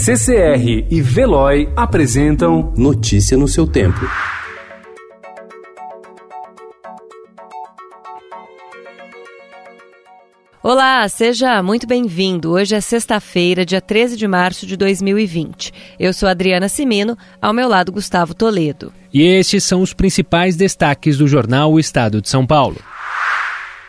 CCR e Veloy apresentam Notícia no seu tempo. Olá, seja muito bem-vindo. Hoje é sexta-feira, dia 13 de março de 2020. Eu sou Adriana Simino, ao meu lado Gustavo Toledo. E estes são os principais destaques do jornal O Estado de São Paulo.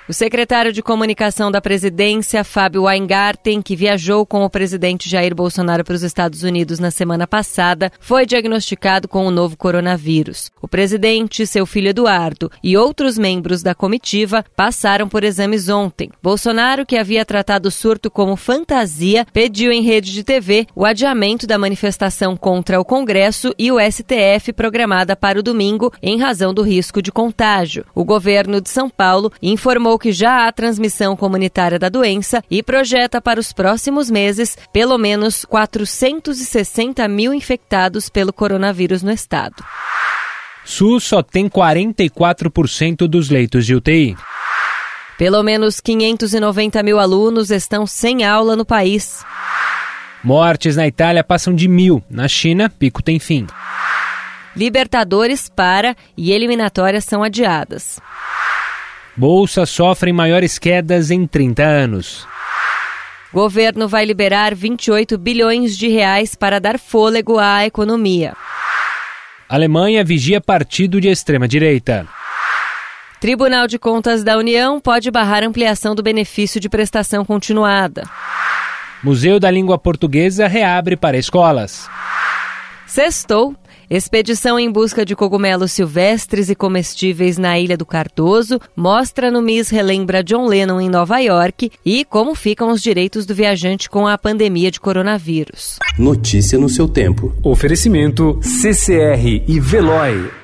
O secretário de Comunicação da Presidência, Fábio Weingarten, que viajou com o presidente Jair Bolsonaro para os Estados Unidos na semana passada, foi diagnosticado com o novo coronavírus. O presidente, seu filho Eduardo e outros membros da comitiva passaram por exames ontem. Bolsonaro, que havia tratado o surto como fantasia, pediu em rede de TV o adiamento da manifestação contra o Congresso e o STF programada para o domingo em razão do risco de contágio. O governo de São Paulo informou que já há transmissão comunitária da doença e projeta para os próximos meses pelo menos 460 mil infectados pelo coronavírus no estado. SUS só tem 44% dos leitos de UTI. Pelo menos 590 mil alunos estão sem aula no país. Mortes na Itália passam de mil. Na China, pico tem fim. Libertadores para e eliminatórias são adiadas. Bolsas sofrem maiores quedas em 30 anos. Governo vai liberar 28 bilhões de reais para dar fôlego à economia. Alemanha vigia partido de extrema-direita. Tribunal de Contas da União pode barrar ampliação do benefício de prestação continuada. Museu da Língua Portuguesa reabre para escolas. Sextou. Expedição em busca de cogumelos silvestres e comestíveis na Ilha do Cardoso mostra no Miss Relembra John Lennon em Nova York e como ficam os direitos do viajante com a pandemia de coronavírus. Notícia no seu tempo. Oferecimento CCR e Veloy.